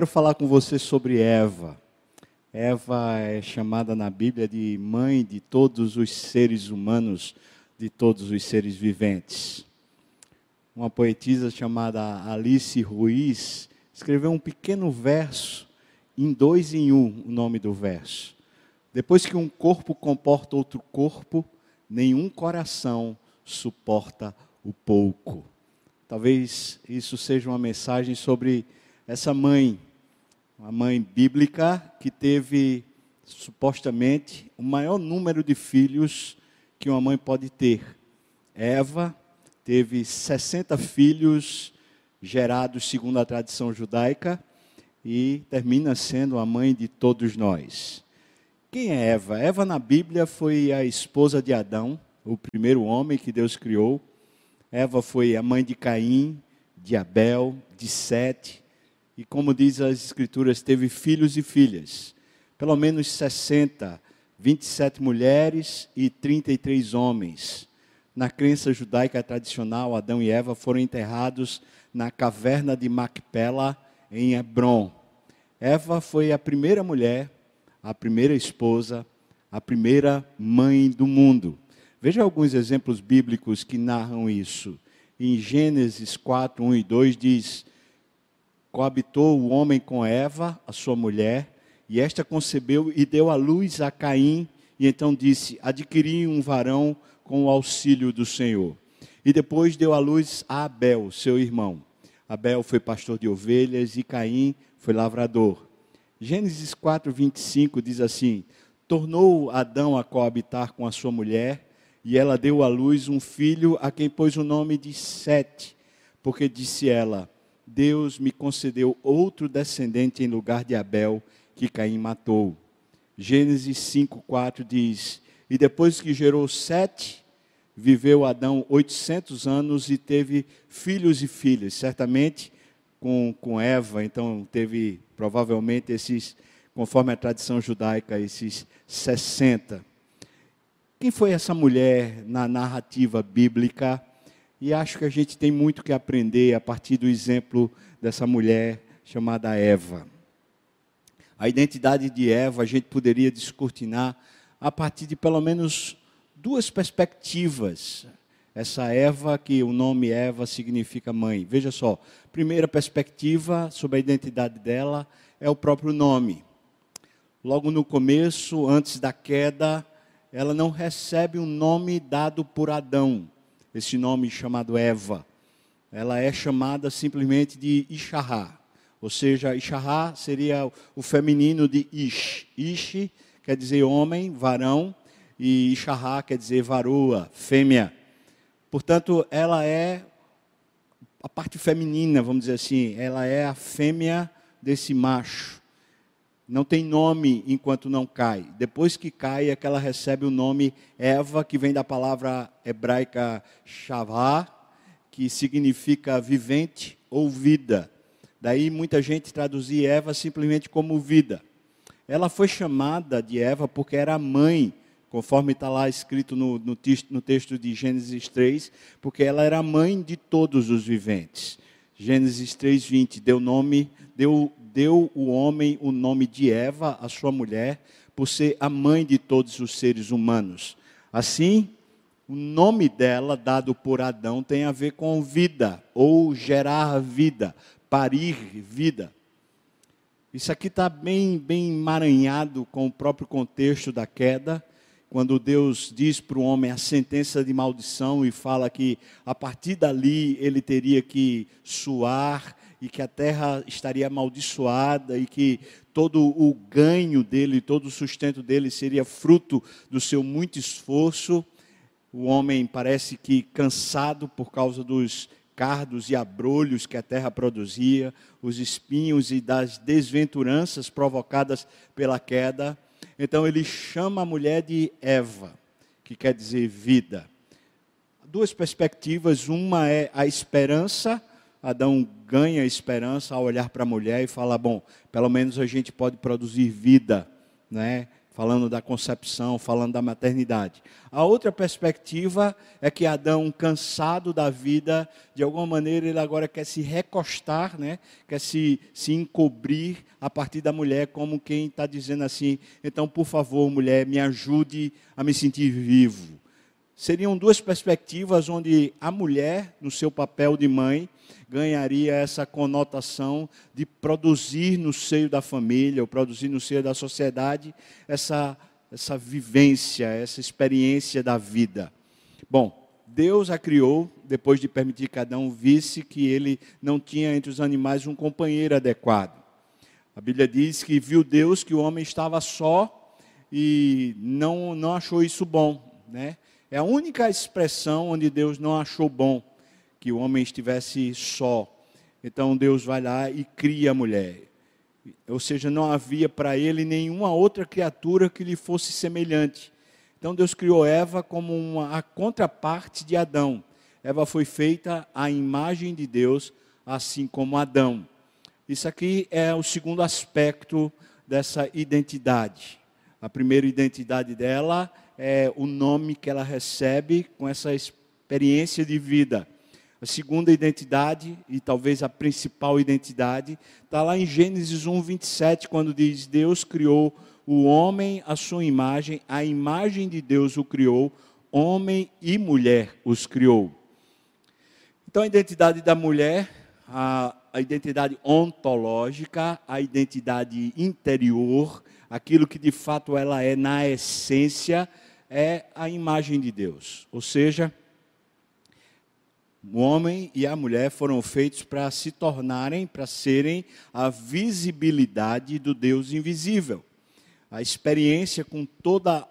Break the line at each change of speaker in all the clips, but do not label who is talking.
Quero falar com você sobre Eva. Eva é chamada na Bíblia de mãe de todos os seres humanos, de todos os seres viventes. Uma poetisa chamada Alice Ruiz escreveu um pequeno verso, em dois em um, o nome do verso. Depois que um corpo comporta outro corpo, nenhum coração suporta o pouco. Talvez isso seja uma mensagem sobre essa mãe uma mãe bíblica que teve supostamente o maior número de filhos que uma mãe pode ter. Eva teve 60 filhos gerados segundo a tradição judaica e termina sendo a mãe de todos nós. Quem é Eva? Eva na Bíblia foi a esposa de Adão, o primeiro homem que Deus criou. Eva foi a mãe de Caim, de Abel, de Sete, e, como diz as Escrituras, teve filhos e filhas. Pelo menos 60, 27 mulheres e 33 homens. Na crença judaica tradicional, Adão e Eva foram enterrados na caverna de Macpela, em Hebron. Eva foi a primeira mulher, a primeira esposa, a primeira mãe do mundo. Veja alguns exemplos bíblicos que narram isso. Em Gênesis 4, 1 e 2 diz: coabitou o homem com Eva, a sua mulher, e esta concebeu e deu à luz a Caim, e então disse: Adquiri um varão com o auxílio do Senhor. E depois deu à luz a Abel, seu irmão. Abel foi pastor de ovelhas e Caim foi lavrador. Gênesis 4, 25 diz assim: Tornou Adão a coabitar com a sua mulher, e ela deu à luz um filho a quem pôs o nome de Sete, porque disse ela: Deus me concedeu outro descendente em lugar de Abel, que Caim matou. Gênesis 5,4 diz: E depois que gerou Sete, viveu Adão 800 anos e teve filhos e filhas. Certamente com, com Eva, então teve provavelmente esses, conforme a tradição judaica, esses 60. Quem foi essa mulher na narrativa bíblica? E acho que a gente tem muito que aprender a partir do exemplo dessa mulher chamada Eva. A identidade de Eva a gente poderia descortinar a partir de pelo menos duas perspectivas. Essa Eva, que o nome Eva significa mãe. Veja só, primeira perspectiva sobre a identidade dela é o próprio nome. Logo no começo, antes da queda, ela não recebe um nome dado por Adão esse nome chamado Eva. Ela é chamada simplesmente de Ishahá. Ou seja, Ishahá seria o feminino de Ish. Ish quer dizer homem, varão, e Ishahá quer dizer varoa, fêmea. Portanto, ela é a parte feminina, vamos dizer assim, ela é a fêmea desse macho não tem nome enquanto não cai. Depois que cai, é que ela recebe o nome Eva, que vem da palavra hebraica Shavá, que significa vivente ou vida. Daí muita gente traduzia Eva simplesmente como vida. Ela foi chamada de Eva porque era mãe, conforme está lá escrito no, no, texto, no texto de Gênesis 3, porque ela era mãe de todos os viventes. Gênesis 3:20 deu nome, deu deu o homem o nome de Eva, a sua mulher, por ser a mãe de todos os seres humanos. Assim, o nome dela, dado por Adão, tem a ver com vida, ou gerar vida, parir vida. Isso aqui está bem, bem emaranhado com o próprio contexto da queda, quando Deus diz para o homem a sentença de maldição e fala que a partir dali ele teria que suar e que a terra estaria amaldiçoada e que todo o ganho dele, todo o sustento dele seria fruto do seu muito esforço. O homem parece que cansado por causa dos cardos e abrolhos que a terra produzia, os espinhos e das desventuranças provocadas pela queda. Então ele chama a mulher de Eva, que quer dizer vida. Duas perspectivas, uma é a esperança Adão ganha esperança ao olhar para a mulher e fala: bom, pelo menos a gente pode produzir vida, né? falando da concepção, falando da maternidade. A outra perspectiva é que Adão, cansado da vida, de alguma maneira ele agora quer se recostar, né? quer se, se encobrir a partir da mulher, como quem está dizendo assim: então, por favor, mulher, me ajude a me sentir vivo. Seriam duas perspectivas onde a mulher, no seu papel de mãe, ganharia essa conotação de produzir no seio da família, ou produzir no seio da sociedade, essa, essa vivência, essa experiência da vida. Bom, Deus a criou depois de permitir que Adão visse que ele não tinha entre os animais um companheiro adequado. A Bíblia diz que viu Deus que o homem estava só e não, não achou isso bom. Né? É a única expressão onde Deus não achou bom que o homem estivesse só. Então Deus vai lá e cria a mulher. Ou seja, não havia para ele nenhuma outra criatura que lhe fosse semelhante. Então Deus criou Eva como uma, a contraparte de Adão. Eva foi feita à imagem de Deus, assim como Adão. Isso aqui é o segundo aspecto dessa identidade. A primeira identidade dela é o nome que ela recebe com essa experiência de vida. A segunda identidade, e talvez a principal identidade, está lá em Gênesis 1, 27, quando diz: Deus criou o homem à sua imagem, a imagem de Deus o criou, homem e mulher os criou. Então, a identidade da mulher, a, a identidade ontológica, a identidade interior, aquilo que de fato ela é na essência, é a imagem de Deus. Ou seja, o homem e a mulher foram feitos para se tornarem, para serem a visibilidade do Deus invisível. A experiência com toda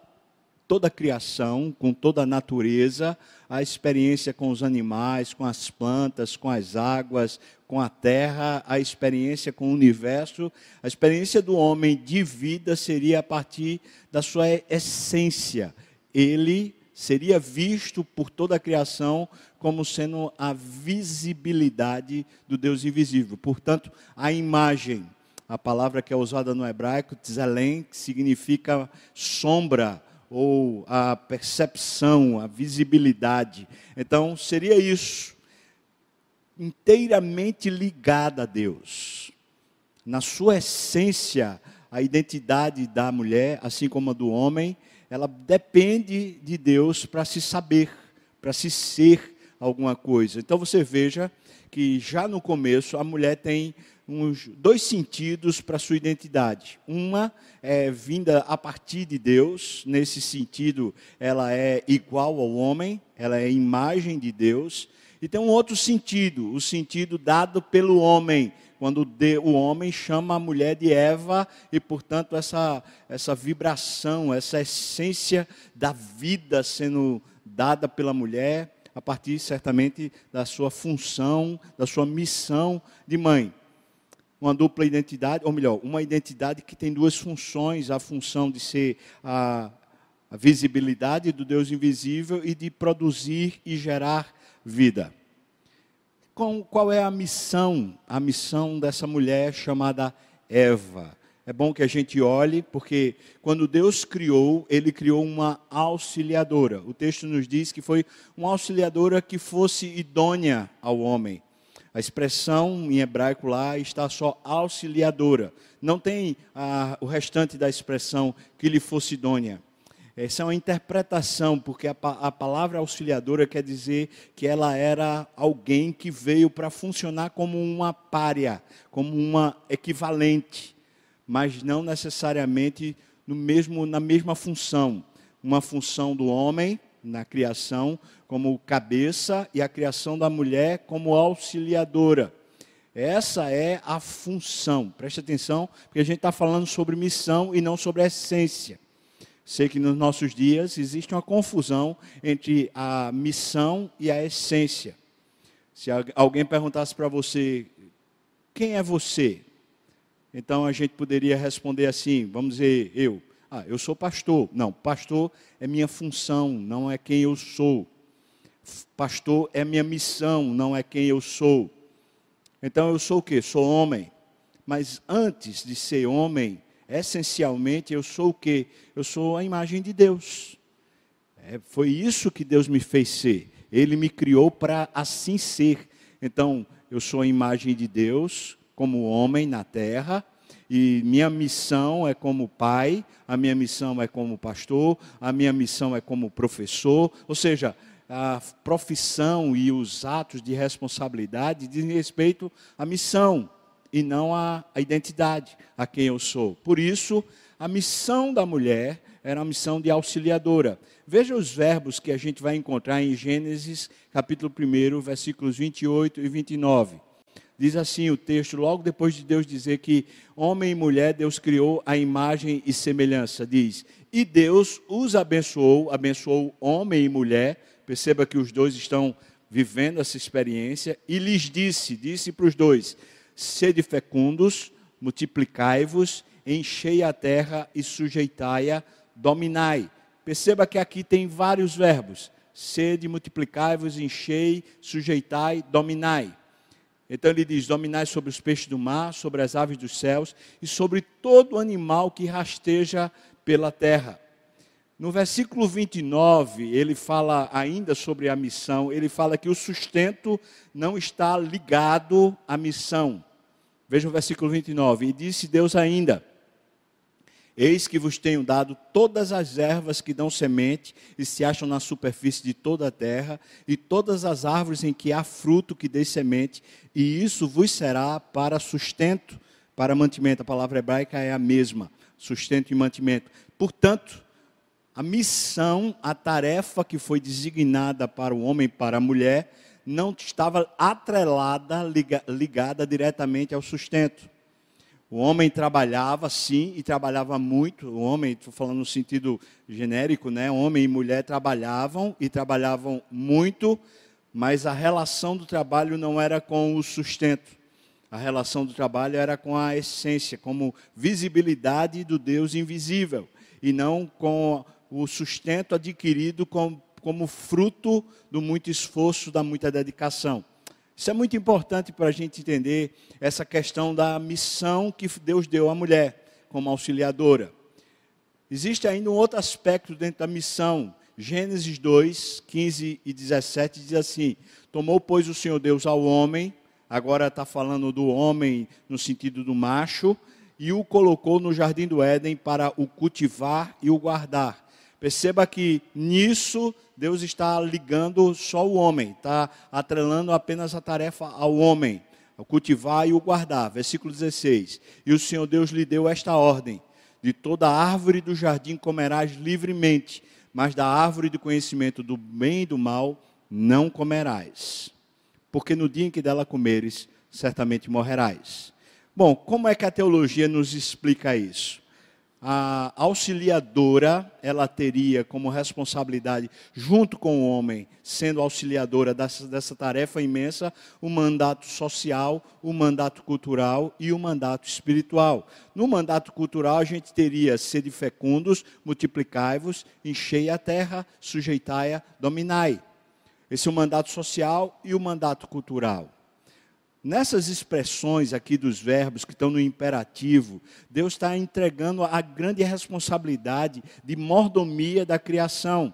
toda a criação, com toda a natureza, a experiência com os animais, com as plantas, com as águas, com a terra, a experiência com o universo, a experiência do homem de vida seria a partir da sua essência. Ele seria visto por toda a criação como sendo a visibilidade do Deus invisível. Portanto, a imagem, a palavra que é usada no hebraico, tzelen, que significa sombra ou a percepção, a visibilidade. Então, seria isso, inteiramente ligada a Deus. Na sua essência, a identidade da mulher, assim como a do homem, ela depende de Deus para se saber, para se ser alguma coisa. Então você veja que já no começo a mulher tem uns dois sentidos para sua identidade. Uma é vinda a partir de Deus, nesse sentido ela é igual ao homem, ela é imagem de Deus. E tem um outro sentido, o sentido dado pelo homem, quando o homem chama a mulher de Eva, e portanto essa, essa vibração, essa essência da vida sendo dada pela mulher, a partir certamente da sua função, da sua missão de mãe. Uma dupla identidade, ou melhor, uma identidade que tem duas funções: a função de ser a, a visibilidade do Deus invisível e de produzir e gerar vida com, qual é a missão, a missão dessa mulher chamada Eva. É bom que a gente olhe, porque quando Deus criou, Ele criou uma auxiliadora. O texto nos diz que foi uma auxiliadora que fosse idônea ao homem. A expressão em hebraico lá está só auxiliadora. Não tem o restante da expressão que lhe fosse idônea. Essa é uma interpretação, porque a, a palavra auxiliadora quer dizer que ela era alguém que veio para funcionar como uma párea, como uma equivalente, mas não necessariamente no mesmo, na mesma função. Uma função do homem na criação como cabeça e a criação da mulher como auxiliadora. Essa é a função. Preste atenção, porque a gente está falando sobre missão e não sobre essência. Sei que nos nossos dias existe uma confusão entre a missão e a essência. Se alguém perguntasse para você, quem é você? Então a gente poderia responder assim, vamos dizer, eu. Ah, eu sou pastor. Não, pastor é minha função, não é quem eu sou. Pastor é minha missão, não é quem eu sou. Então eu sou o quê? Sou homem. Mas antes de ser homem, essencialmente, eu sou o quê? Eu sou a imagem de Deus. É, foi isso que Deus me fez ser. Ele me criou para assim ser. Então, eu sou a imagem de Deus como homem na terra, e minha missão é como pai, a minha missão é como pastor, a minha missão é como professor, ou seja, a profissão e os atos de responsabilidade dizem respeito à missão e não à, identidade, a quem eu sou. Por isso, a missão da mulher era uma missão de auxiliadora. Veja os verbos que a gente vai encontrar em Gênesis, capítulo 1, versículos 28 e 29. Diz assim o texto, logo depois de Deus dizer que homem e mulher Deus criou a imagem e semelhança, diz: "E Deus os abençoou, abençoou homem e mulher". Perceba que os dois estão vivendo essa experiência e lhes disse, disse para os dois: "Sede fecundos, multiplicai-vos, enchei a terra e sujeitai-a, dominai". Perceba que aqui tem vários verbos: sede, multiplicai-vos, enchei, sujeitai, dominai. Então ele diz: dominai sobre os peixes do mar, sobre as aves dos céus e sobre todo animal que rasteja pela terra. No versículo 29, ele fala ainda sobre a missão, ele fala que o sustento não está ligado à missão. Veja o versículo 29. E disse Deus ainda: Eis que vos tenho dado todas as ervas que dão semente e se acham na superfície de toda a terra, e todas as árvores em que há fruto que dê semente, e isso vos será para sustento, para mantimento. A palavra hebraica é a mesma, sustento e mantimento. Portanto, a missão, a tarefa que foi designada para o homem e para a mulher, não estava atrelada, ligada diretamente ao sustento. O homem trabalhava, sim, e trabalhava muito. O homem, estou falando no sentido genérico, né? Homem e mulher trabalhavam e trabalhavam muito, mas a relação do trabalho não era com o sustento. A relação do trabalho era com a essência, como visibilidade do Deus invisível, e não com o sustento adquirido como, como fruto do muito esforço, da muita dedicação. Isso é muito importante para a gente entender essa questão da missão que Deus deu à mulher como auxiliadora. Existe ainda um outro aspecto dentro da missão. Gênesis 2, 15 e 17 diz assim: Tomou, pois, o Senhor Deus ao homem, agora está falando do homem no sentido do macho, e o colocou no jardim do Éden para o cultivar e o guardar. Perceba que nisso Deus está ligando só o homem, está atrelando apenas a tarefa ao homem, o cultivar e o guardar. Versículo 16: E o Senhor Deus lhe deu esta ordem: De toda árvore do jardim comerás livremente, mas da árvore do conhecimento do bem e do mal não comerás, porque no dia em que dela comeres, certamente morrerás. Bom, como é que a teologia nos explica isso? A auxiliadora, ela teria como responsabilidade, junto com o homem, sendo auxiliadora dessa, dessa tarefa imensa, o mandato social, o mandato cultural e o mandato espiritual. No mandato cultural, a gente teria sede fecundos, multiplicai-vos, enchei a terra, sujeitai-a, dominai. Esse é o mandato social e o mandato cultural. Nessas expressões aqui dos verbos que estão no imperativo, Deus está entregando a grande responsabilidade de mordomia da criação.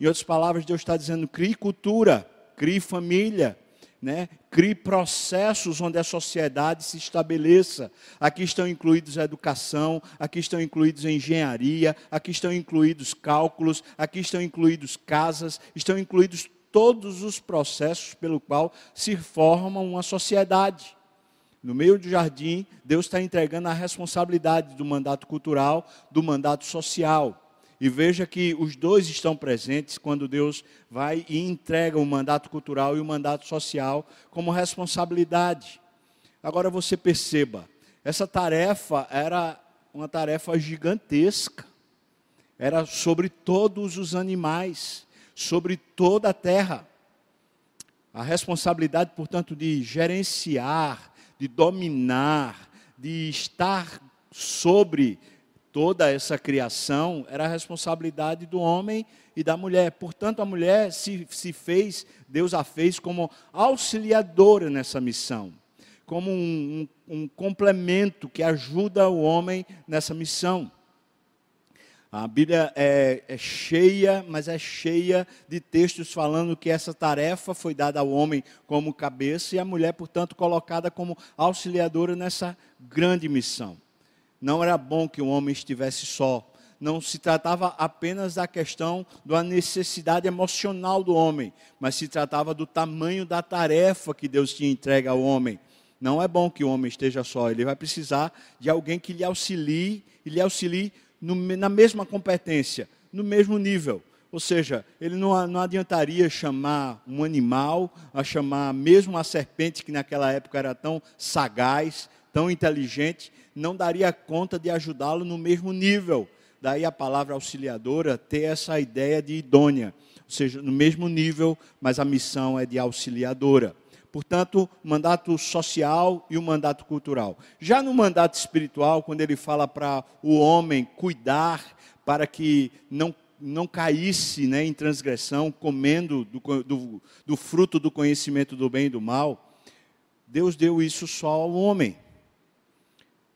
Em outras palavras, Deus está dizendo: crie cultura, crie família, né? crie processos onde a sociedade se estabeleça. Aqui estão incluídos a educação, aqui estão incluídos a engenharia, aqui estão incluídos cálculos, aqui estão incluídos casas, estão incluídos todos os processos pelo qual se forma uma sociedade. No meio do jardim, Deus está entregando a responsabilidade do mandato cultural, do mandato social. E veja que os dois estão presentes quando Deus vai e entrega o mandato cultural e o mandato social como responsabilidade. Agora você perceba, essa tarefa era uma tarefa gigantesca. Era sobre todos os animais sobre toda a terra. A responsabilidade, portanto, de gerenciar, de dominar, de estar sobre toda essa criação era a responsabilidade do homem e da mulher. Portanto, a mulher se, se fez, Deus a fez como auxiliadora nessa missão. como um, um, um complemento que ajuda o homem nessa missão. A Bíblia é, é, cheia, mas é cheia de textos falando que essa tarefa foi dada ao homem como cabeça e a mulher, portanto, colocada como auxiliadora nessa grande missão. Não era bom que o homem estivesse só. Não se tratava apenas da questão da necessidade emocional do homem, mas se tratava do tamanho da tarefa que Deus tinha entregue ao homem. Não é bom que o homem esteja só, ele vai precisar de alguém que lhe auxilie e lhe auxilie no, na mesma competência, no mesmo nível. Ou seja, ele não, não adiantaria chamar um animal, a chamar mesmo a serpente, que naquela época era tão sagaz, tão inteligente, não daria conta de ajudá-lo no mesmo nível. Daí a palavra auxiliadora ter essa ideia de idônea, ou seja, no mesmo nível, mas a missão é de auxiliadora. Portanto, o mandato social e o mandato cultural. Já no mandato espiritual, quando ele fala para o homem cuidar para que não, não caísse né, em transgressão, comendo do, do, do fruto do conhecimento do bem e do mal, Deus deu isso só ao homem.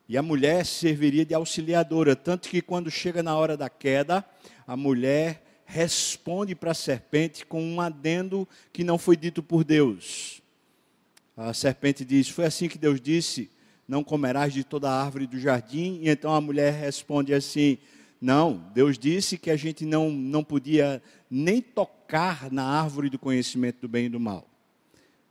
E a mulher serviria de auxiliadora, tanto que quando chega na hora da queda, a mulher responde para a serpente com um adendo que não foi dito por Deus. A serpente diz: Foi assim que Deus disse: Não comerás de toda a árvore do jardim. E então a mulher responde assim: Não, Deus disse que a gente não, não podia nem tocar na árvore do conhecimento do bem e do mal.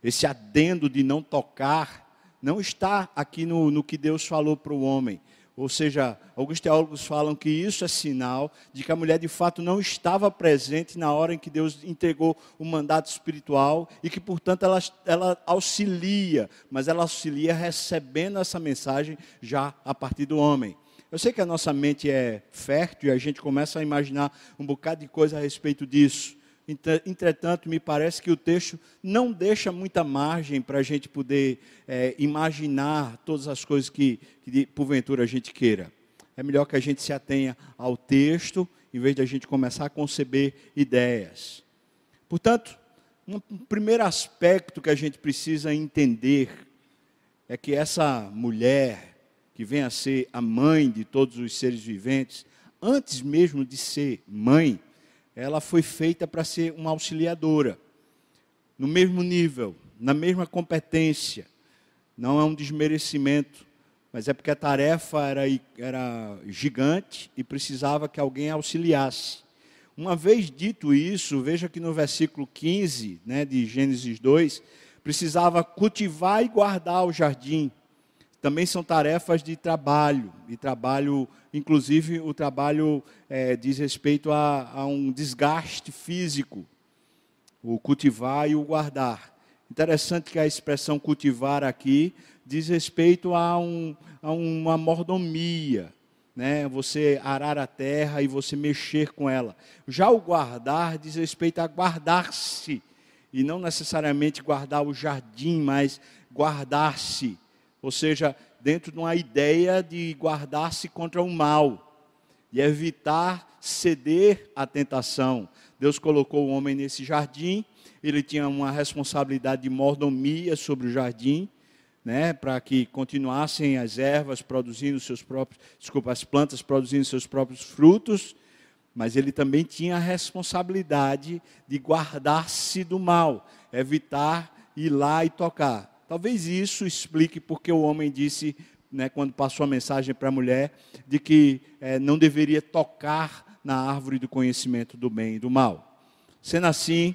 Esse adendo de não tocar não está aqui no, no que Deus falou para o homem. Ou seja, alguns teólogos falam que isso é sinal de que a mulher de fato não estava presente na hora em que Deus entregou o mandato espiritual e que, portanto, ela, ela auxilia, mas ela auxilia recebendo essa mensagem já a partir do homem. Eu sei que a nossa mente é fértil e a gente começa a imaginar um bocado de coisa a respeito disso. Entretanto, me parece que o texto não deixa muita margem para a gente poder é, imaginar todas as coisas que, que, porventura, a gente queira. É melhor que a gente se atenha ao texto, em vez de a gente começar a conceber ideias. Portanto, um primeiro aspecto que a gente precisa entender é que essa mulher, que vem a ser a mãe de todos os seres viventes, antes mesmo de ser mãe, ela foi feita para ser uma auxiliadora, no mesmo nível, na mesma competência. Não é um desmerecimento, mas é porque a tarefa era, era gigante e precisava que alguém auxiliasse. Uma vez dito isso, veja que no versículo 15 né, de Gênesis 2, precisava cultivar e guardar o jardim também são tarefas de trabalho, e trabalho, inclusive o trabalho é, diz respeito a, a, um desgaste físico, o cultivar e o guardar. Interessante que a expressão cultivar aqui diz respeito a, um, a uma mordomia, né? você arar a terra e você mexer com ela. Já o guardar diz respeito a guardar-se, e não necessariamente guardar o jardim, mas guardar-se ou seja, dentro de uma ideia de guardar-se contra o mal e evitar ceder à tentação. Deus colocou o homem nesse jardim, ele tinha uma responsabilidade de mordomia sobre o jardim, né, para que continuassem as ervas produzindo seus próprios, desculpa, as plantas produzindo seus próprios frutos, mas ele também tinha a responsabilidade de guardar-se do mal, evitar ir lá e tocar. Talvez isso explique porque o homem disse, né, quando passou a mensagem para a mulher, de que é, não deveria tocar na árvore do conhecimento do bem e do mal. Sendo assim,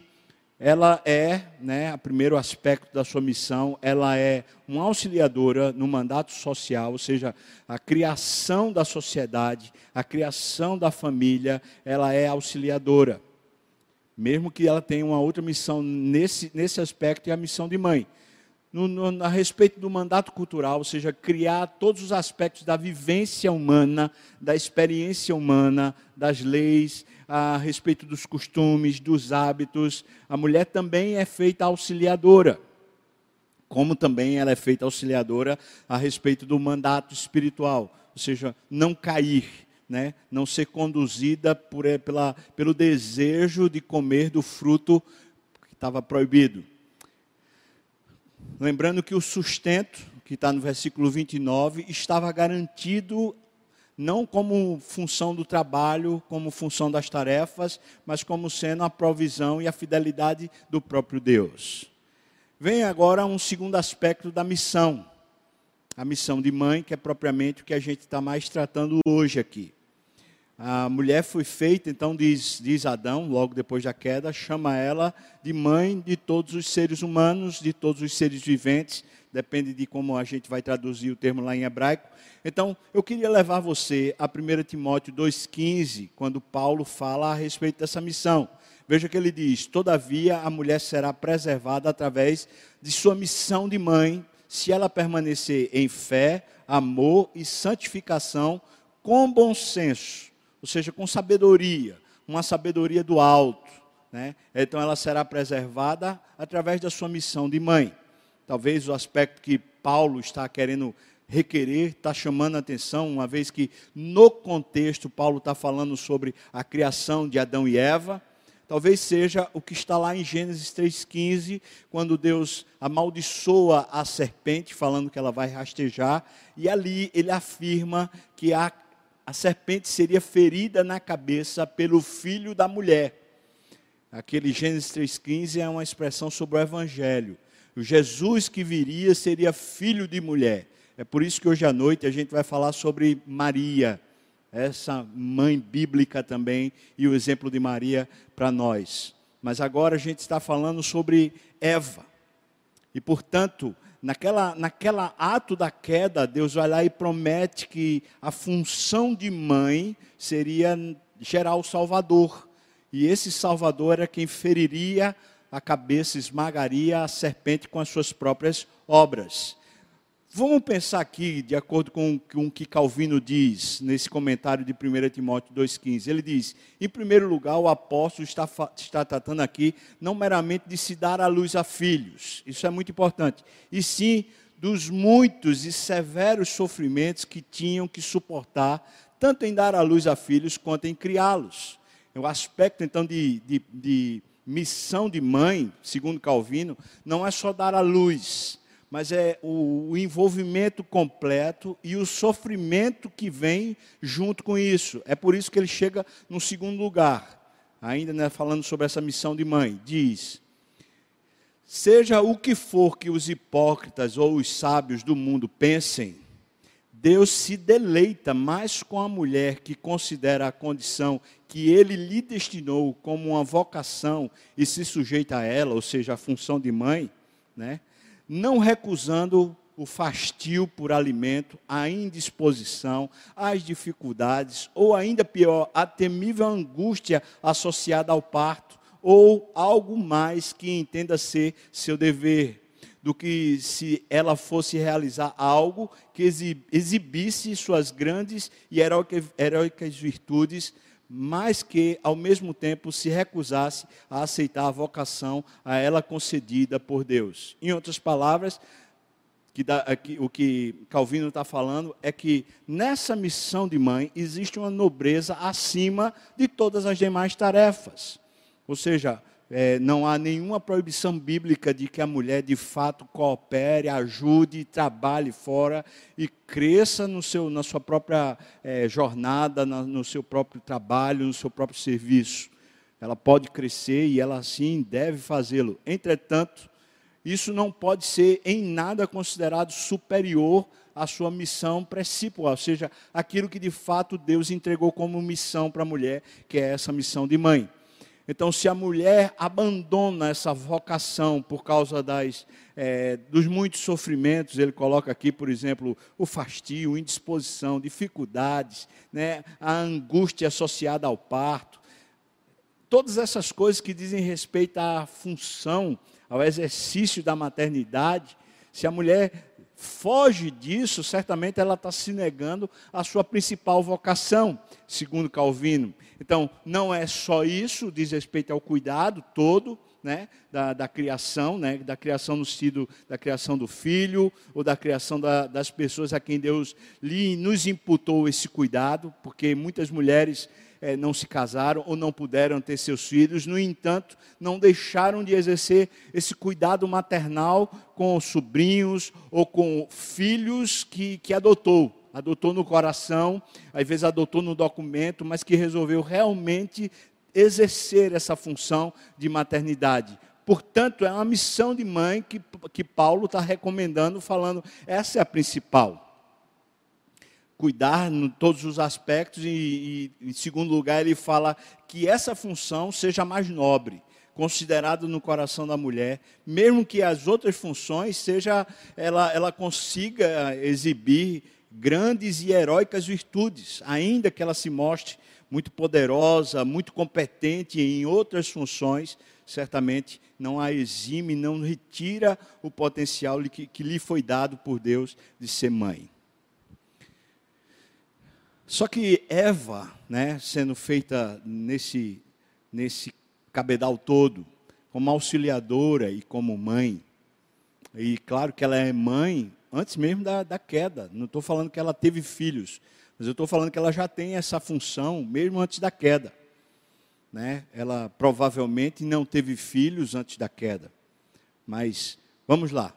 ela é, né, o primeiro aspecto da sua missão, ela é uma auxiliadora no mandato social, ou seja, a criação da sociedade, a criação da família, ela é auxiliadora. Mesmo que ela tenha uma outra missão nesse, nesse aspecto, é a missão de mãe no, no, a respeito do mandato cultural, ou seja, criar todos os aspectos da vivência humana, da experiência humana, das leis, a respeito dos costumes, dos hábitos. A mulher também é feita auxiliadora, como também ela é feita auxiliadora a respeito do mandato espiritual, ou seja, não cair. Né? não ser conduzida por, eh, pela, pelo desejo de comer do fruto que estava proibido. Lembrando que o sustento que está no versículo 29, estava garantido não como função do trabalho, como função das tarefas, mas como sendo a provisão e a fidelidade do próprio Deus. Vem agora um segundo aspecto da missão, a missão de mãe, que é propriamente o que a gente está mais tratando hoje aqui. A mulher foi feita, então diz, diz Adão, logo depois da queda, chama ela de mãe de todos os seres humanos, de todos os seres viventes, depende de como a gente vai traduzir o termo lá em hebraico. Então, eu queria levar você a 1 Timóteo 2,15, quando Paulo fala a respeito dessa missão. Veja que ele diz: Todavia a mulher será preservada através de sua missão de mãe, se ela permanecer em fé, amor e santificação com bom senso, ou seja, com sabedoria, uma sabedoria do alto. Né? Então ela será preservada através da sua missão de mãe talvez o aspecto que Paulo está querendo requerer, está chamando a atenção, uma vez que no contexto Paulo está falando sobre a criação de Adão e Eva, talvez seja o que está lá em Gênesis 3,15, quando Deus amaldiçoa a serpente, falando que ela vai rastejar, e ali ele afirma que a, a serpente seria ferida na cabeça pelo filho da mulher. Aquele Gênesis 3,15 é uma expressão sobre o Evangelho. O Jesus que viria seria filho de mulher. É por isso que hoje à noite a gente vai falar sobre Maria, essa mãe bíblica também, e o exemplo de Maria para nós. Mas agora a gente está falando sobre Eva. E portanto, naquela, naquela ato da queda, Deus vai lá e promete que a função de mãe seria gerar o Salvador. E esse Salvador era quem feriria a cabeça, esmagaria a serpente com as suas próprias obras. Vamos pensar aqui, de acordo com o que Calvino diz nesse comentário de 1 Timóteo 2,15. Ele diz: em primeiro lugar, o apóstolo está, está tratando aqui não meramente de se dar à luz a filhos, isso é muito importante, e sim dos muitos e severos sofrimentos que tinham que suportar, tanto em dar à luz a filhos quanto em criá-los. O aspecto, então, de, de, de missão de mãe, segundo Calvino, não é só dar a luz, mas é o, o, envolvimento completo e o sofrimento que vem junto com isso. É por isso que ele chega no segundo lugar, ainda né, falando sobre essa missão de mãe. Diz: Seja o que for que os hipócritas ou os sábios do mundo pensem, Deus se deleita mais com a mulher que considera a condição que ele lhe destinou como uma vocação e se sujeita a ela, ou seja, a função de mãe, né? Não recusando o fastio por alimento, a indisposição, as dificuldades, ou ainda pior, a temível angústia associada ao parto, ou algo mais que entenda ser seu dever do que se ela fosse realizar algo que exibisse suas grandes e heróicas virtudes, mas que, ao mesmo tempo, se recusasse a aceitar a vocação a ela concedida por Deus. Em outras palavras, que dá, o que Calvino está falando é que nessa missão de mãe existe uma nobreza acima de todas as demais tarefas. Ou seja, é, não há nenhuma proibição bíblica de que a mulher de fato coopere, ajude, trabalhe fora e cresça no seu, na sua própria é, jornada, na, no seu próprio trabalho, no seu próprio serviço. Ela pode crescer e ela sim deve fazê-lo. Entretanto, isso não pode ser em nada considerado superior à sua missão principal, ou seja, aquilo que de fato Deus entregou como missão para a mulher, que é essa missão de mãe. Então, se a mulher abandona essa vocação por causa das, é, dos muitos sofrimentos, ele coloca aqui, por exemplo, o fastio, indisposição, dificuldades, né, a angústia associada ao parto, todas essas coisas que dizem respeito à função, ao exercício da maternidade, se a mulher foge disso, certamente ela está se negando à sua principal vocação, segundo Calvino. Então, não é só isso, diz respeito ao cuidado todo, né, da, da criação, né, da criação no sentido da criação do filho, ou da criação da, das pessoas a quem Deus lhe, nos imputou esse cuidado, porque muitas mulheres é, não se casaram ou não puderam ter seus filhos, no entanto, não deixaram de exercer esse cuidado maternal com sobrinhos ou com filhos que, que adotou. Adotou no coração, às vezes adotou no documento, mas que resolveu realmente exercer essa função de maternidade. Portanto, é uma missão de mãe que, que Paulo está recomendando, falando, essa é a principal cuidar em todos os aspectos, e, e, em segundo lugar, ele fala que essa função seja mais nobre, considerada no coração da mulher, mesmo que as outras funções seja ela, ela consiga exibir grandes e heróicas virtudes, ainda que ela se mostre muito poderosa, muito competente em outras funções, certamente não a exime, não retira o potencial que, que lhe foi dado por Deus de ser mãe. Só que Eva, né, sendo feita nesse, nesse cabedal todo, como auxiliadora e como mãe, e claro que ela é mãe antes mesmo da, da queda, não estou falando que ela teve filhos, mas eu estou falando que ela já tem essa função mesmo antes da queda. Né? Ela provavelmente não teve filhos antes da queda. Mas vamos lá.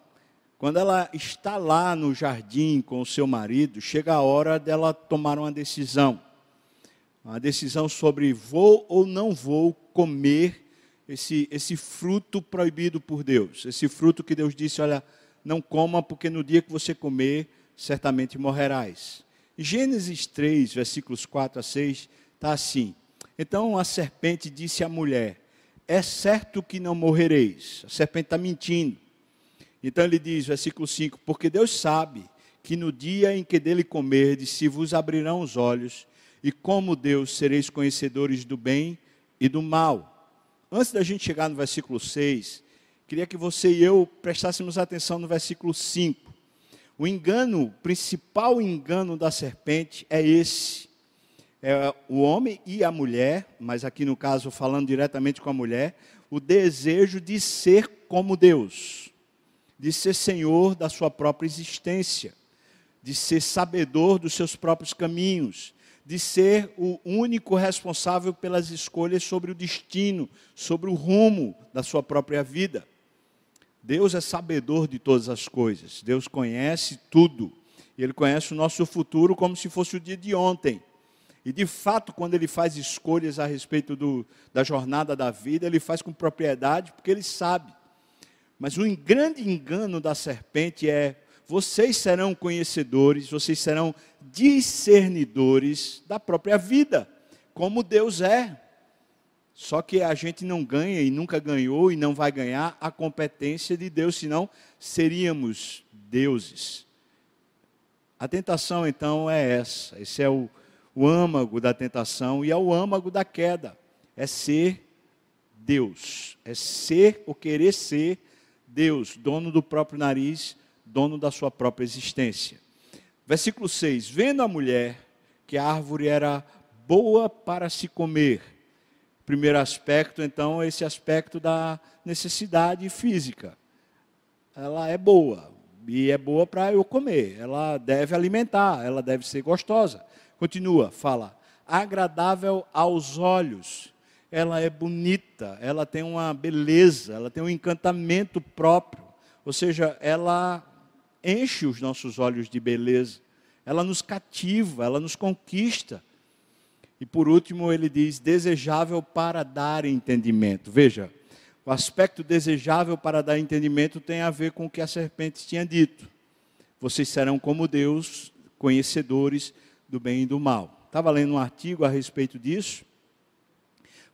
Quando ela está lá no jardim com o seu marido, chega a hora dela tomar uma decisão. Uma decisão sobre vou ou não vou comer esse, esse fruto proibido por Deus. Esse fruto que Deus disse: olha, não coma, porque no dia que você comer, certamente morrerás. Gênesis 3, versículos 4 a 6, está assim: Então a serpente disse à mulher: É certo que não morrereis. A serpente está mentindo. Então ele diz, versículo 5: Porque Deus sabe que no dia em que dele comerdes, se vos abrirão os olhos, e como Deus sereis conhecedores do bem e do mal. Antes da gente chegar no versículo 6, queria que você e eu prestássemos atenção no versículo 5. O engano, o principal engano da serpente é esse. É o homem e a mulher, mas aqui no caso falando diretamente com a mulher, o desejo de ser como Deus de ser senhor da sua própria existência, de ser sabedor dos seus próprios caminhos, de ser o único responsável pelas escolhas sobre o destino, sobre o rumo da sua própria vida. Deus é sabedor de todas as coisas, Deus conhece tudo, Ele conhece o nosso futuro como se fosse o dia de ontem. E de fato, quando ele faz escolhas a respeito do, da jornada da vida, ele faz com propriedade, porque ele sabe mas o grande engano da serpente é: vocês serão conhecedores, vocês serão discernidores da própria vida, como Deus é. Só que a gente não ganha e nunca ganhou e não vai ganhar a competência de Deus, senão seríamos deuses. A tentação então é essa, esse é o, o âmago da tentação e é o âmago da queda, é ser Deus, é ser ou querer ser Deus, dono do próprio nariz, dono da sua própria existência. Versículo 6: Vendo a mulher que a árvore era boa para se comer. Primeiro aspecto, então, esse aspecto da necessidade física. Ela é boa, e é boa para eu comer. Ela deve alimentar, ela deve ser gostosa. Continua, fala, agradável aos olhos ela é bonita, ela tem uma beleza, ela tem um encantamento próprio. Ou seja, ela enche os nossos olhos de beleza, ela nos cativa, ela nos conquista. E por último, ele diz: desejável para dar entendimento. Veja, o aspecto desejável para dar entendimento tem a ver com o que a serpente tinha dito. Vocês serão como Deus, conhecedores do bem e do mal. Estava lendo um artigo a respeito disso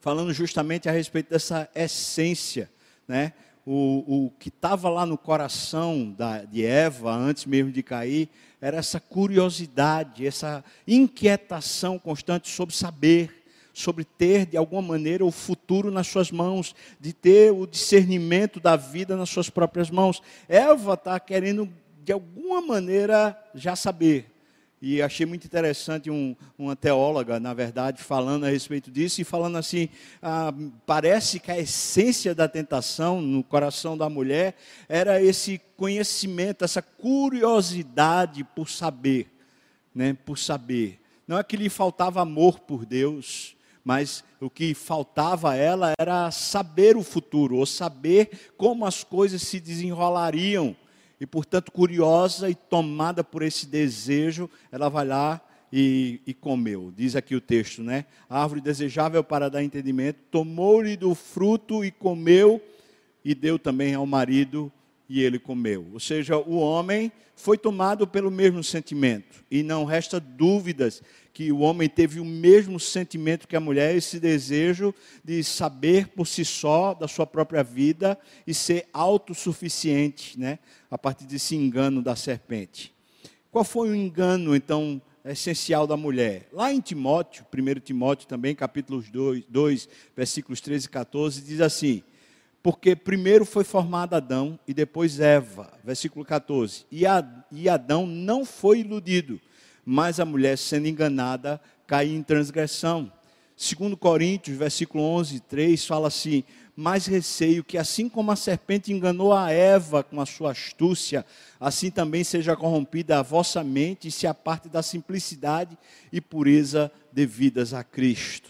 falando justamente a respeito dessa essência, né? O, o que estava lá no coração da, de Eva, antes mesmo de cair, era essa curiosidade, essa inquietação constante sobre saber, sobre ter de alguma maneira o futuro nas suas mãos, de ter o discernimento da vida nas suas próprias mãos. Eva está querendo de alguma maneira já saber. E achei muito interessante um, uma teóloga, na verdade, falando a respeito disso e falando assim: ah, parece que a essência da tentação no coração da mulher era esse conhecimento, essa curiosidade por saber, né, por saber. Não é que lhe faltava amor por Deus, mas o que faltava a ela era saber o futuro, ou saber como as coisas se desenrolariam e, portanto, curiosa e tomada por esse desejo, ela vai lá e, e comeu. Diz aqui o texto, né? A árvore desejável para dar entendimento, tomou-lhe do fruto e comeu, e deu também ao marido, e ele comeu. Ou seja, o homem foi tomado pelo mesmo sentimento, e não resta dúvidas que o homem teve o mesmo sentimento que a mulher, esse desejo de saber por si só da sua própria vida e ser autossuficiente, né? A partir desse engano da serpente. Qual foi o engano, então, essencial da mulher? Lá em Timóteo, 1 Timóteo também, capítulo 2, 2, versículos 13 e 14, diz assim: porque primeiro foi formado Adão e depois Eva, versículo 14. E Adão não foi iludido, mas a mulher, sendo enganada, cai em transgressão. Segundo Coríntios, versículo 11, 3, fala assim, mais receio que assim como a serpente enganou a Eva com a sua astúcia, assim também seja corrompida a vossa mente e se aparte da simplicidade e pureza devidas a Cristo.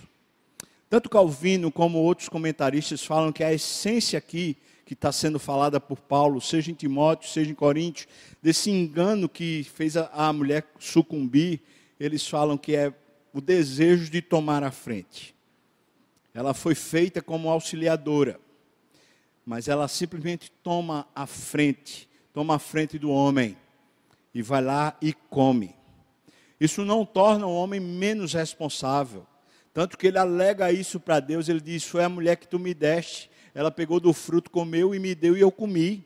Tanto Calvino como outros comentaristas falam que a essência aqui que está sendo falada por Paulo, seja em Timóteo, seja em Coríntios, desse engano que fez a, a mulher sucumbir, eles falam que é o desejo de tomar a frente. Ela foi feita como auxiliadora, mas ela simplesmente toma a frente, toma a frente do homem e vai lá e come. Isso não torna o homem menos responsável. Tanto que ele alega isso para Deus, ele diz: Foi a mulher que tu me deste, ela pegou do fruto, comeu e me deu e eu comi.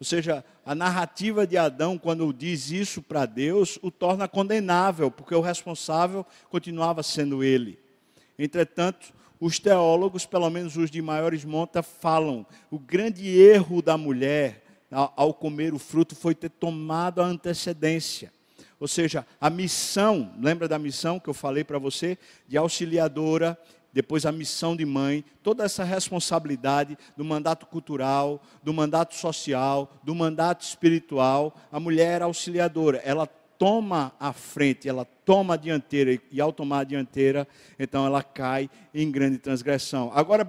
Ou seja, a narrativa de Adão, quando diz isso para Deus, o torna condenável, porque o responsável continuava sendo ele. Entretanto, os teólogos, pelo menos os de maiores monta, falam: o grande erro da mulher ao comer o fruto foi ter tomado a antecedência. Ou seja, a missão, lembra da missão que eu falei para você? De auxiliadora, depois a missão de mãe, toda essa responsabilidade do mandato cultural, do mandato social, do mandato espiritual, a mulher auxiliadora, ela toma a frente, ela toma a dianteira e ao tomar a dianteira, então ela cai em grande transgressão. Agora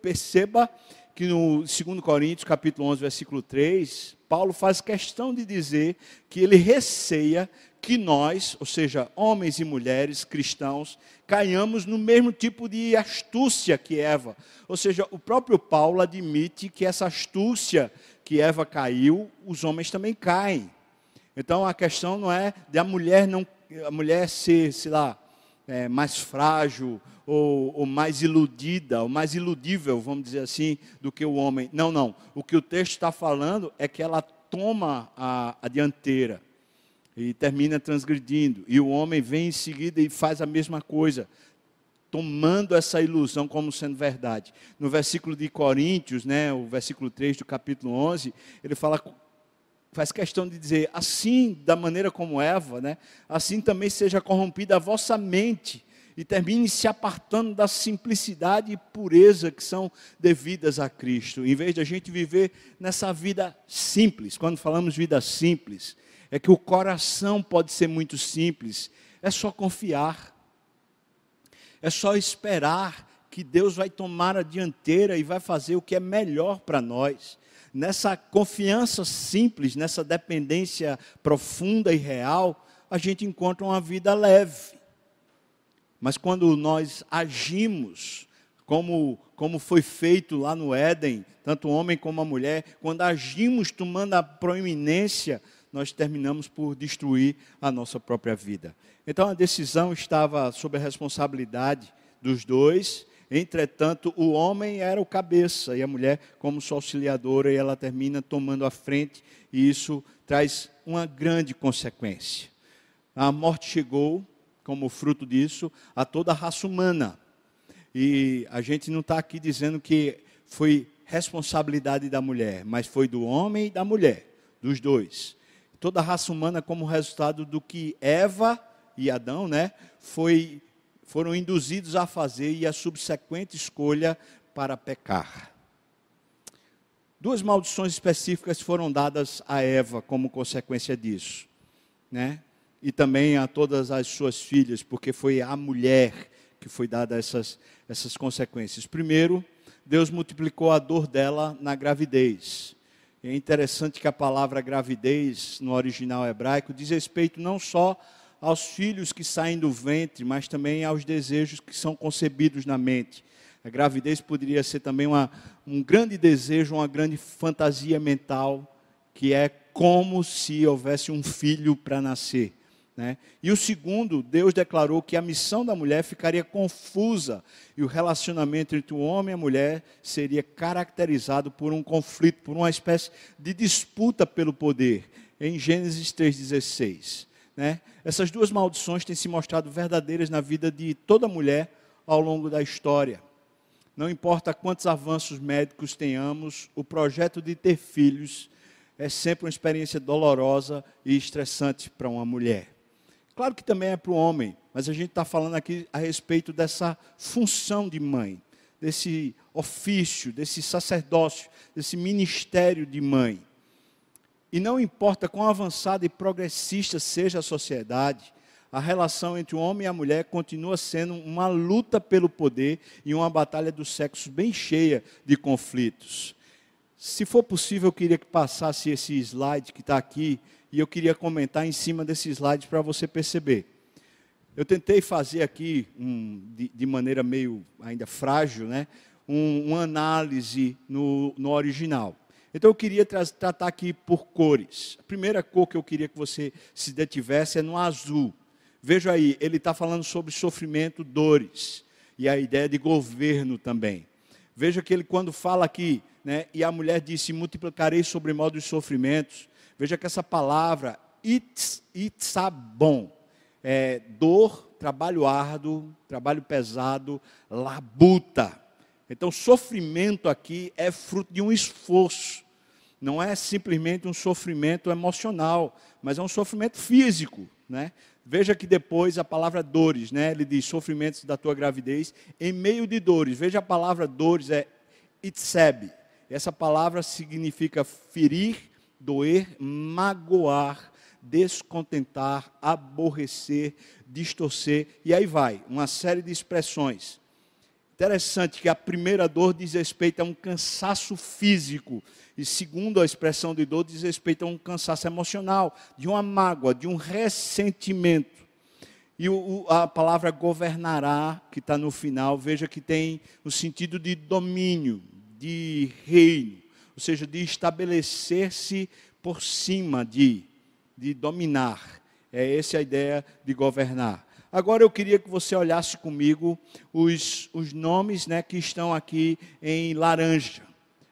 perceba que no 2 Coríntios, capítulo 11, versículo 3, Paulo faz questão de dizer que ele receia que nós, ou seja, homens e mulheres cristãos, caiamos no mesmo tipo de astúcia que Eva. Ou seja, o próprio Paulo admite que essa astúcia que Eva caiu, os homens também caem. Então a questão não é de a mulher não a mulher ser, sei lá, é, mais frágil ou, ou, mais iludida, ou mais iludível, vamos dizer assim, do que o homem. Não, não. O que o texto está falando é que ela toma a, a dianteira e termina transgredindo. E o homem vem em seguida e faz a mesma coisa, tomando essa ilusão como sendo verdade. No versículo de Coríntios, né, o versículo 3 do capítulo 11, ele fala faz questão de dizer, assim, da maneira como Eva, né, assim também seja corrompida a vossa mente e termine se apartando da simplicidade e pureza que são devidas a Cristo. Em vez de a gente viver nessa vida simples, quando falamos vida simples, é que o coração pode ser muito simples, é só confiar, é só esperar que Deus vai tomar a dianteira e vai fazer o que é melhor para nós. Nessa confiança simples, nessa dependência profunda e real, a gente encontra uma vida leve. Mas quando nós agimos como, como foi feito lá no Éden, tanto o homem como a mulher, quando agimos tomando a proeminência nós terminamos por destruir a nossa própria vida. Então a decisão estava sob a responsabilidade dos dois, entretanto, o homem era o cabeça e a mulher, como sua auxiliadora, e ela termina tomando a frente, e isso traz uma grande consequência. A morte chegou, como fruto disso, a toda a raça humana. E a gente não está aqui dizendo que foi responsabilidade da mulher, mas foi do homem e da mulher, dos dois toda a raça humana como resultado do que Eva e Adão, né, foi, foram induzidos a fazer e a subsequente escolha para pecar. Duas maldições específicas foram dadas a Eva como consequência disso, né? E também a todas as suas filhas, porque foi a mulher que foi dada essas, essas consequências. Primeiro, Deus multiplicou a dor dela na gravidez. É interessante que a palavra gravidez, no original hebraico, diz respeito não só aos filhos que saem do ventre, mas também aos desejos que são concebidos na mente. A gravidez poderia ser também uma, um grande desejo, uma grande fantasia mental, que é como se houvesse um filho para nascer. Né? E o segundo, Deus declarou que a missão da mulher ficaria confusa e o relacionamento entre o homem e a mulher seria caracterizado por um conflito, por uma espécie de disputa pelo poder, em Gênesis 3,16. Né? Essas duas maldições têm se mostrado verdadeiras na vida de toda mulher ao longo da história. Não importa quantos avanços médicos tenhamos, o projeto de ter filhos é sempre uma experiência dolorosa e estressante para uma mulher. Claro que também é para o homem, mas a gente está falando aqui a respeito dessa função de mãe, desse ofício, desse sacerdócio, desse ministério de mãe. E não importa quão avançada e progressista seja a sociedade, a relação entre o homem e a mulher continua sendo uma luta pelo poder e uma batalha dos sexos bem cheia de conflitos. Se for possível, eu queria que passasse esse slide que está aqui e eu queria comentar em cima desse slide para você perceber. Eu tentei fazer aqui, um, de, de, maneira meio ainda frágil, né, um, uma análise no, no original. Então eu queria tra tratar aqui por cores. A primeira cor que eu queria que você se detivesse é no azul. Veja aí, ele está falando sobre sofrimento, dores, e a ideia de governo também. Veja que ele, quando fala aqui, né, e a mulher disse: multiplicarei sobre modo os sofrimentos. Veja que essa palavra, itzabon, é dor, trabalho árduo, trabalho pesado, labuta. Então, sofrimento aqui é fruto de um esforço. Não é simplesmente um sofrimento emocional, mas é um sofrimento físico, né? Veja que depois a palavra dores, né? Ele diz sofrimentos da tua gravidez em meio de dores. Veja a palavra dores é itzeb. Essa palavra significa ferir, doer, magoar, descontentar, aborrecer, distorcer e aí vai, uma série de expressões. Interessante que a primeira dor diz respeito a um cansaço físico e segundo a expressão de dor, diz respeito a um cansaço emocional, de uma mágoa, de um ressentimento. E o, a palavra governará, que está no final, veja que tem o sentido de domínio, de reino, ou seja, de estabelecer-se por cima de, de dominar. É essa a ideia de governar. Agora eu queria que você olhasse comigo os, os nomes né, que estão aqui em laranja.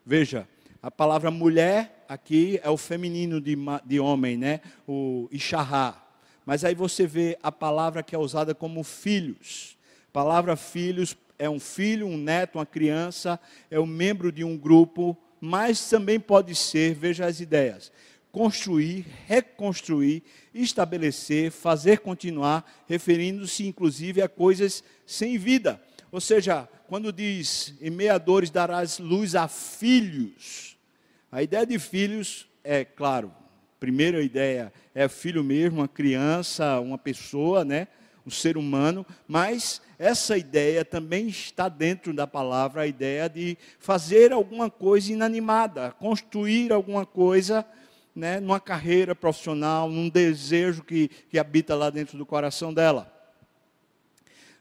Veja, a palavra mulher aqui é o feminino de, de homem, né? O Ixará. Mas aí você vê a palavra que é usada como filhos. A palavra filhos é um filho, um neto, uma criança, é um membro de um grupo, mas também pode ser, veja as ideias, construir, reconstruir, estabelecer, fazer continuar, referindo-se inclusive a coisas sem vida. Ou seja, quando diz em meadores darás luz a filhos, a ideia de filhos é, claro, primeira ideia é filho mesmo, uma criança, uma pessoa, né? um ser humano, mas essa ideia também está dentro da palavra, a ideia de fazer alguma coisa inanimada, construir alguma coisa né, numa carreira profissional, num desejo que, que habita lá dentro do coração dela.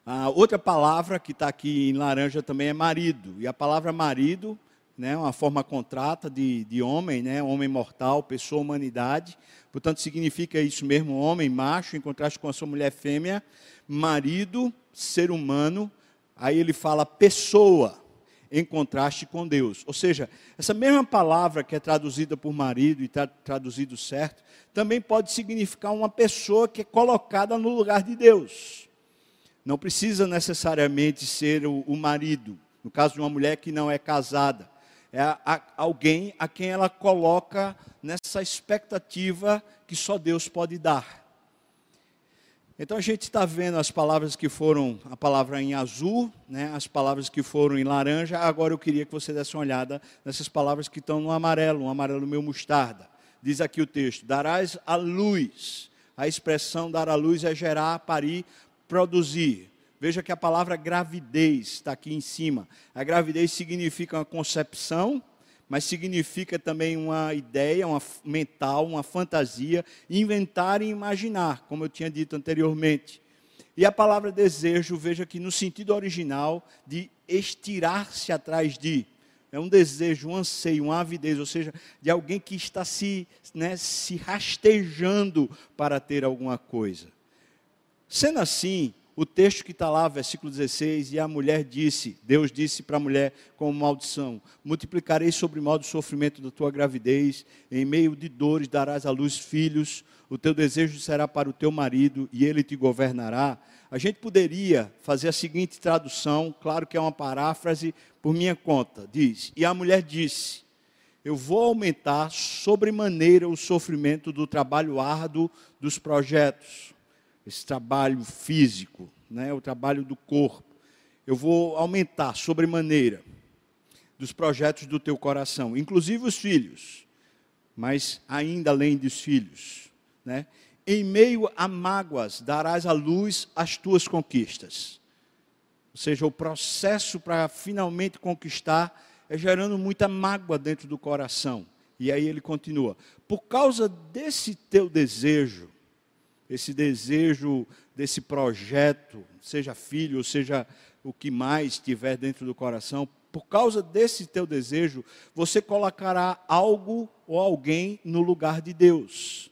A outra palavra que está aqui em laranja também é marido, e a palavra marido né, uma forma contrata de, de homem, né, homem mortal, pessoa, humanidade. Portanto, significa isso mesmo, homem, macho, em contraste com a sua mulher fêmea, marido, ser humano. Aí ele fala pessoa, em contraste com Deus. Ou seja, essa mesma palavra que é traduzida por marido e está traduzido certo, também pode significar uma pessoa que é colocada no lugar de Deus. Não precisa necessariamente ser o, o marido, no caso de uma mulher que não é casada é a, a, alguém a quem ela coloca nessa expectativa que só Deus pode dar. Então a gente está vendo as palavras que foram, a palavra em azul, né, as palavras que foram em laranja. Agora eu queria que você desse uma olhada nessas palavras que estão no amarelo, um amarelo meio mostarda. Diz aqui o texto: darás a luz. A expressão dar a luz é gerar, parir, produzir. Veja que a palavra gravidez está aqui em cima. A gravidez significa uma concepção, mas significa também uma ideia, uma mental, uma fantasia, inventar e imaginar, como eu tinha dito anteriormente. E a palavra desejo, veja que no sentido original de estirar-se atrás de, é um desejo, um anseio, uma avidez, ou seja, de alguém que está se, né, se rastejando para ter alguma coisa. Sendo assim, o texto que está lá, versículo 16, e a mulher disse, Deus disse para a mulher como maldição: multiplicarei sobre modo o sofrimento da tua gravidez, em meio de dores darás à luz filhos, o teu desejo será para o teu marido e ele te governará. A gente poderia fazer a seguinte tradução, claro que é uma paráfrase por minha conta, diz: E a mulher disse: Eu vou aumentar sobremaneira o sofrimento do trabalho árduo dos projetos esse trabalho físico, né, o trabalho do corpo. Eu vou aumentar sobremaneira dos projetos do teu coração, inclusive os filhos, mas ainda além dos filhos, né? Em meio a mágoas darás à luz as tuas conquistas. Ou seja, o processo para finalmente conquistar é gerando muita mágoa dentro do coração. E aí ele continua: por causa desse teu desejo, esse desejo desse projeto, seja filho, seja o que mais tiver dentro do coração, por causa desse teu desejo, você colocará algo ou alguém no lugar de Deus.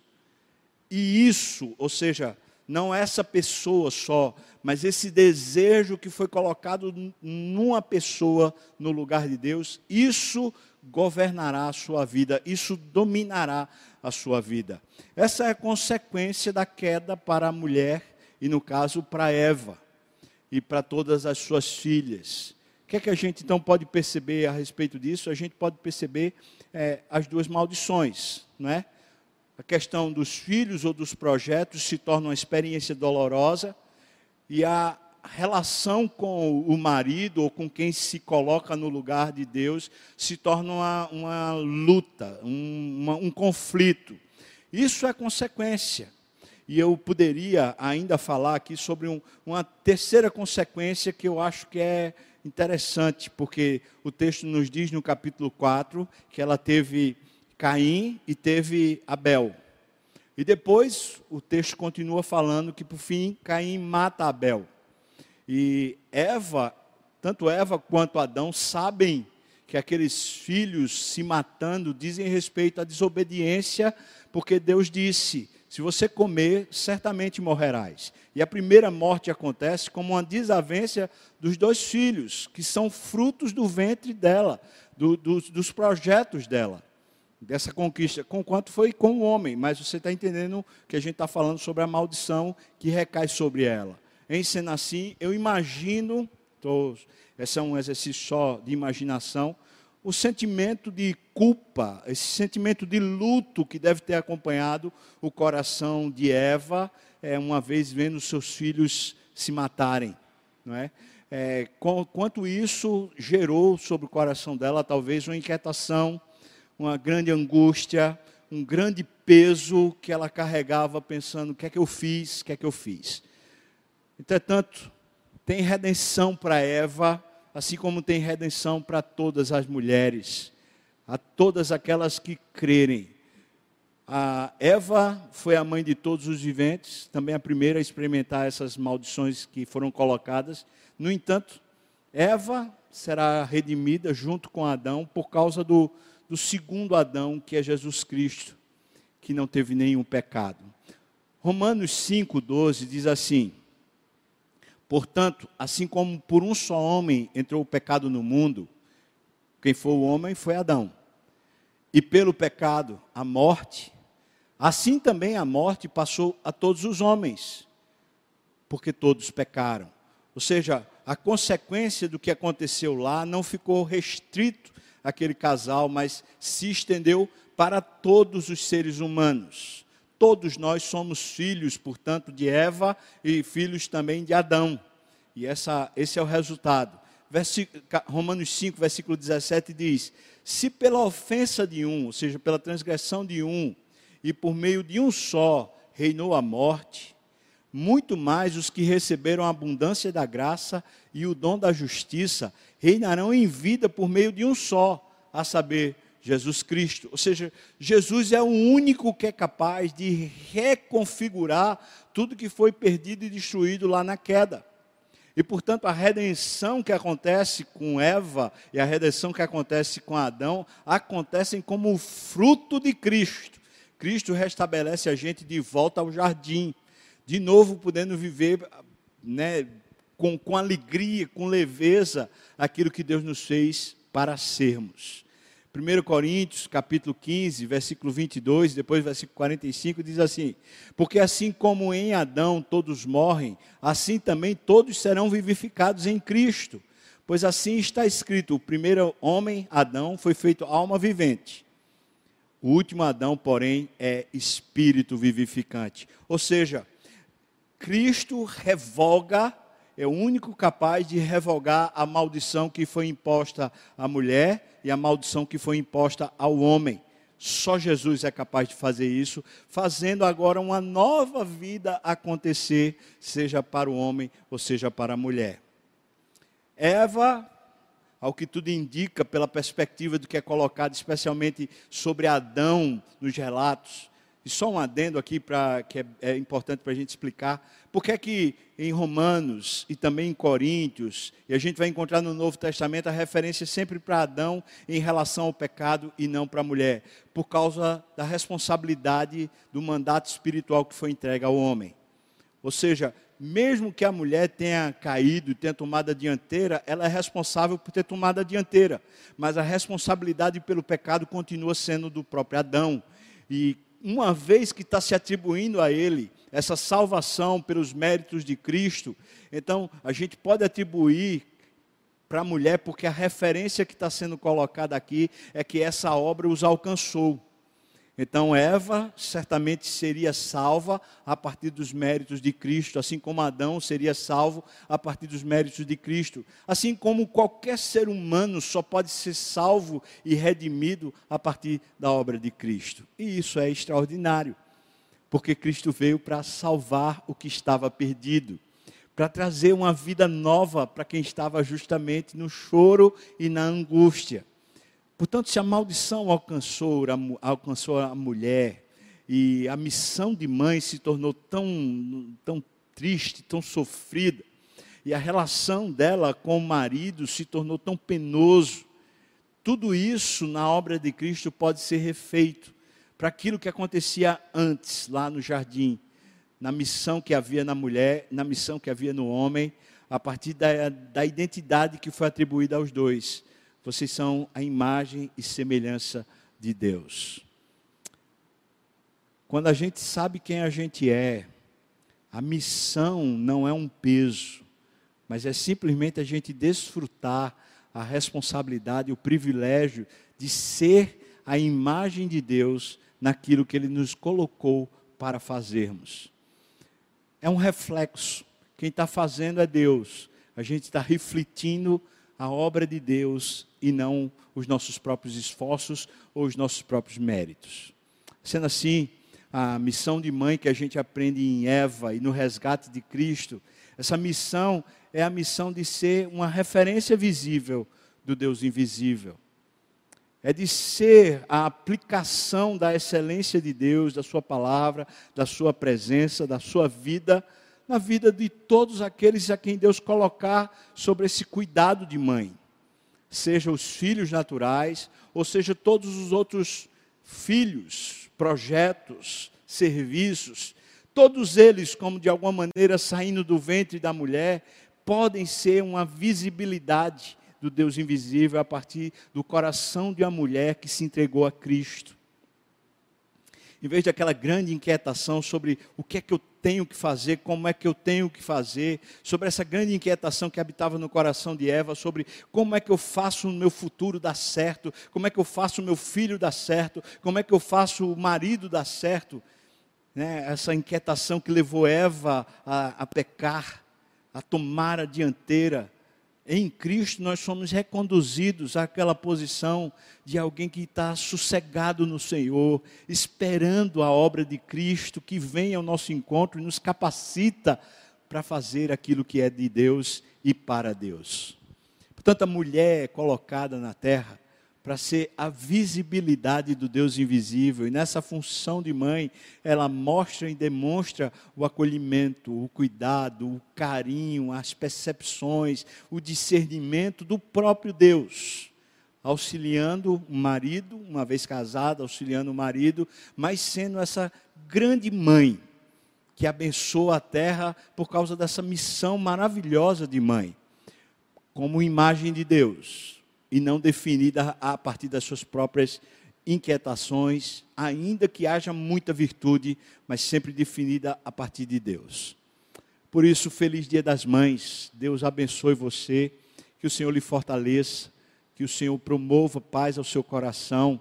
E isso, ou seja, não essa pessoa só, mas esse desejo que foi colocado numa pessoa no lugar de Deus, isso governará a sua vida, isso dominará a sua vida. Essa é a consequência da queda para a mulher e, no caso, para Eva e para todas as suas filhas. O que é que a gente então pode perceber a respeito disso? A gente pode perceber é, as duas maldições, não é? A questão dos filhos ou dos projetos se torna uma experiência dolorosa e a relação com o marido ou com quem se coloca no lugar de Deus se torna uma, uma luta, um, uma, um conflito. Isso é consequência. E eu poderia ainda falar aqui sobre um, uma terceira consequência que eu acho que é interessante, porque o texto nos diz no capítulo 4 que ela teve Caim e teve Abel. E depois o texto continua falando que, por fim, Caim mata Abel. E Eva, tanto Eva quanto Adão, sabem que aqueles filhos se matando dizem respeito à desobediência, porque Deus disse: se você comer, certamente morrerás. E a primeira morte acontece como uma desavença dos dois filhos, que são frutos do ventre dela, do, do, dos projetos dela, dessa conquista, com quanto foi com o homem, mas você está entendendo que a gente está falando sobre a maldição que recai sobre ela em cena assim, eu imagino, tô, esse é um exercício só de imaginação, o sentimento de culpa, esse sentimento de luto que deve ter acompanhado o coração de Eva, é, uma vez vendo seus filhos se matarem, não é? é quanto isso gerou sobre o coração dela, talvez uma inquietação, uma grande angústia, um grande peso que ela carregava pensando: o que é que eu fiz, o que é que eu fiz. Entretanto, tem redenção para Eva, assim como tem redenção para todas as mulheres, a todas aquelas que crerem. A Eva foi a mãe de todos os viventes, também a primeira a experimentar essas maldições que foram colocadas. No entanto, Eva será redimida junto com Adão por causa do, do segundo Adão, que é Jesus Cristo, que não teve nenhum pecado. Romanos 5,12 diz assim: Portanto, assim como por um só homem entrou o pecado no mundo, quem foi o homem foi Adão. E pelo pecado, a morte, assim também a morte passou a todos os homens, porque todos pecaram. Ou seja, a consequência do que aconteceu lá não ficou restrito aquele casal, mas se estendeu para todos os seres humanos. Todos nós somos filhos, portanto, de Eva e filhos também de Adão. E essa, esse é o resultado. Romanos 5, versículo 17 diz: Se pela ofensa de um, ou seja, pela transgressão de um, e por meio de um só reinou a morte, muito mais os que receberam a abundância da graça e o dom da justiça reinarão em vida por meio de um só, a saber, Jesus Cristo. Ou seja, Jesus é o único que é capaz de reconfigurar tudo que foi perdido e destruído lá na queda. E, portanto, a redenção que acontece com Eva e a redenção que acontece com Adão acontecem como fruto de Cristo. Cristo restabelece a gente de volta ao jardim de novo podendo viver né, com, com alegria, com leveza, aquilo que Deus nos fez para sermos. 1 Coríntios, capítulo 15, versículo 22, depois versículo 45, diz assim: Porque assim como em Adão todos morrem, assim também todos serão vivificados em Cristo. Pois assim está escrito: o primeiro homem, Adão, foi feito alma vivente. O último Adão, porém, é espírito vivificante. Ou seja, Cristo revoga, é o único capaz de revogar a maldição que foi imposta à mulher e a maldição que foi imposta ao homem. Só Jesus é capaz de fazer isso, fazendo agora uma nova vida acontecer, seja para o homem ou seja para a mulher. Eva, ao que tudo indica, pela perspectiva do que é colocado, especialmente sobre Adão nos relatos, e só um adendo aqui para que é, é importante para a gente explicar. Por que é que em Romanos e também em Coríntios, e a gente vai encontrar no Novo Testamento a referência sempre para Adão em relação ao pecado e não para a mulher? Por causa da responsabilidade do mandato espiritual que foi entregue ao homem. Ou seja, mesmo que a mulher tenha caído, tenha tomado a dianteira, ela é responsável por ter tomado a dianteira. Mas a responsabilidade pelo pecado continua sendo do próprio Adão. E uma vez que está se atribuindo a Ele essa salvação pelos méritos de Cristo, então a gente pode atribuir para a mulher, porque a referência que está sendo colocada aqui é que essa obra os alcançou. Então Eva certamente seria salva a partir dos méritos de Cristo, assim como Adão seria salvo a partir dos méritos de Cristo. Assim como qualquer ser humano só pode ser salvo e redimido a partir da obra de Cristo. E isso é extraordinário, porque Cristo veio para salvar o que estava perdido, para trazer uma vida nova para quem estava justamente no choro e na angústia. Portanto, se a maldição alcançou, alcançou a mulher e a missão de mãe se tornou tão, tão triste, tão sofrida, e a relação dela com o marido se tornou tão penoso, tudo isso na obra de Cristo pode ser refeito para aquilo que acontecia antes, lá no jardim, na missão que havia na mulher, na missão que havia no homem, a partir da, da identidade que foi atribuída aos dois vocês são a imagem e semelhança de Deus. Quando a gente sabe quem a gente é, a missão não é um peso, mas é simplesmente a gente desfrutar a responsabilidade, o privilégio de ser a imagem de Deus naquilo que Ele nos colocou para fazermos. É um reflexo. Quem está fazendo é Deus. A gente está refletindo a obra de Deus e não os nossos próprios esforços ou os nossos próprios méritos. Sendo assim, a missão de mãe que a gente aprende em Eva e no resgate de Cristo, essa missão é a missão de ser uma referência visível do Deus invisível. É de ser a aplicação da excelência de Deus, da Sua palavra, da Sua presença, da Sua vida na vida de todos aqueles a quem Deus colocar sobre esse cuidado de mãe, seja os filhos naturais, ou seja todos os outros filhos, projetos, serviços, todos eles, como de alguma maneira saindo do ventre da mulher, podem ser uma visibilidade do Deus invisível a partir do coração de uma mulher que se entregou a Cristo. Em vez daquela grande inquietação sobre o que é que eu tenho que fazer, como é que eu tenho que fazer, sobre essa grande inquietação que habitava no coração de Eva, sobre como é que eu faço o meu futuro dar certo, como é que eu faço o meu filho dar certo, como é que eu faço o marido dar certo. Né? Essa inquietação que levou Eva a, a pecar, a tomar a dianteira em Cristo nós somos reconduzidos àquela posição de alguém que está sossegado no Senhor, esperando a obra de Cristo que vem ao nosso encontro e nos capacita para fazer aquilo que é de Deus e para Deus. Portanto, a mulher é colocada na terra para ser a visibilidade do Deus invisível. E nessa função de mãe, ela mostra e demonstra o acolhimento, o cuidado, o carinho, as percepções, o discernimento do próprio Deus. Auxiliando o marido, uma vez casada, auxiliando o marido, mas sendo essa grande mãe que abençoa a terra por causa dessa missão maravilhosa de mãe, como imagem de Deus e não definida a partir das suas próprias inquietações, ainda que haja muita virtude, mas sempre definida a partir de Deus. Por isso, feliz Dia das Mães. Deus abençoe você, que o Senhor lhe fortaleça, que o Senhor promova paz ao seu coração.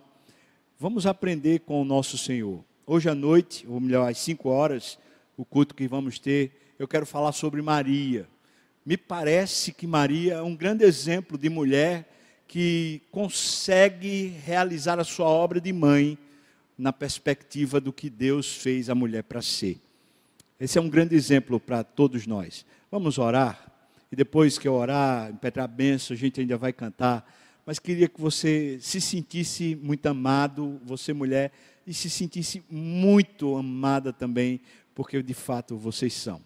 Vamos aprender com o nosso Senhor. Hoje à noite, ou melhor, às 5 horas, o culto que vamos ter, eu quero falar sobre Maria. Me parece que Maria é um grande exemplo de mulher que consegue realizar a sua obra de mãe na perspectiva do que Deus fez a mulher para ser. Esse é um grande exemplo para todos nós. Vamos orar, e depois que eu orar, impetrar a benção, a gente ainda vai cantar. Mas queria que você se sentisse muito amado, você mulher, e se sentisse muito amada também, porque de fato vocês são.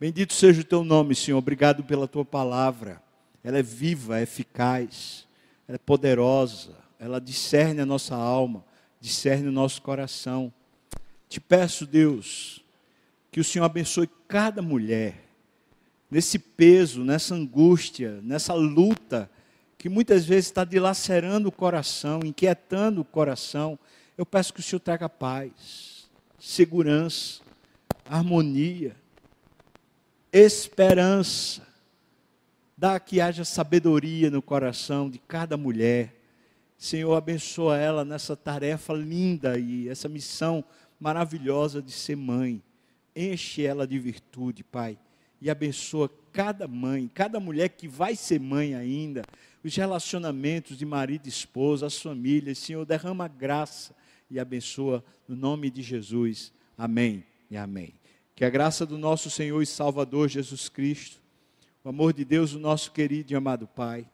Bendito seja o teu nome, Senhor. Obrigado pela tua palavra ela é viva, é eficaz, ela é poderosa, ela discerne a nossa alma, discerne o nosso coração. Te peço, Deus, que o Senhor abençoe cada mulher nesse peso, nessa angústia, nessa luta que muitas vezes está dilacerando o coração, inquietando o coração. Eu peço que o Senhor traga paz, segurança, harmonia, esperança Dá que haja sabedoria no coração de cada mulher. Senhor, abençoa ela nessa tarefa linda e essa missão maravilhosa de ser mãe. Enche ela de virtude, Pai. E abençoa cada mãe, cada mulher que vai ser mãe ainda, os relacionamentos de marido e esposa, as famílias. Senhor, derrama graça e abençoa no nome de Jesus. Amém e amém. Que a graça do nosso Senhor e Salvador Jesus Cristo o amor de Deus, o nosso querido e amado Pai,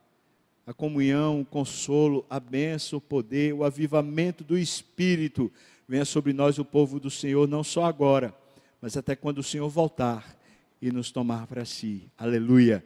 a comunhão, o consolo, a bênção, o poder, o avivamento do Espírito venha sobre nós, o povo do Senhor, não só agora, mas até quando o Senhor voltar e nos tomar para si. Aleluia.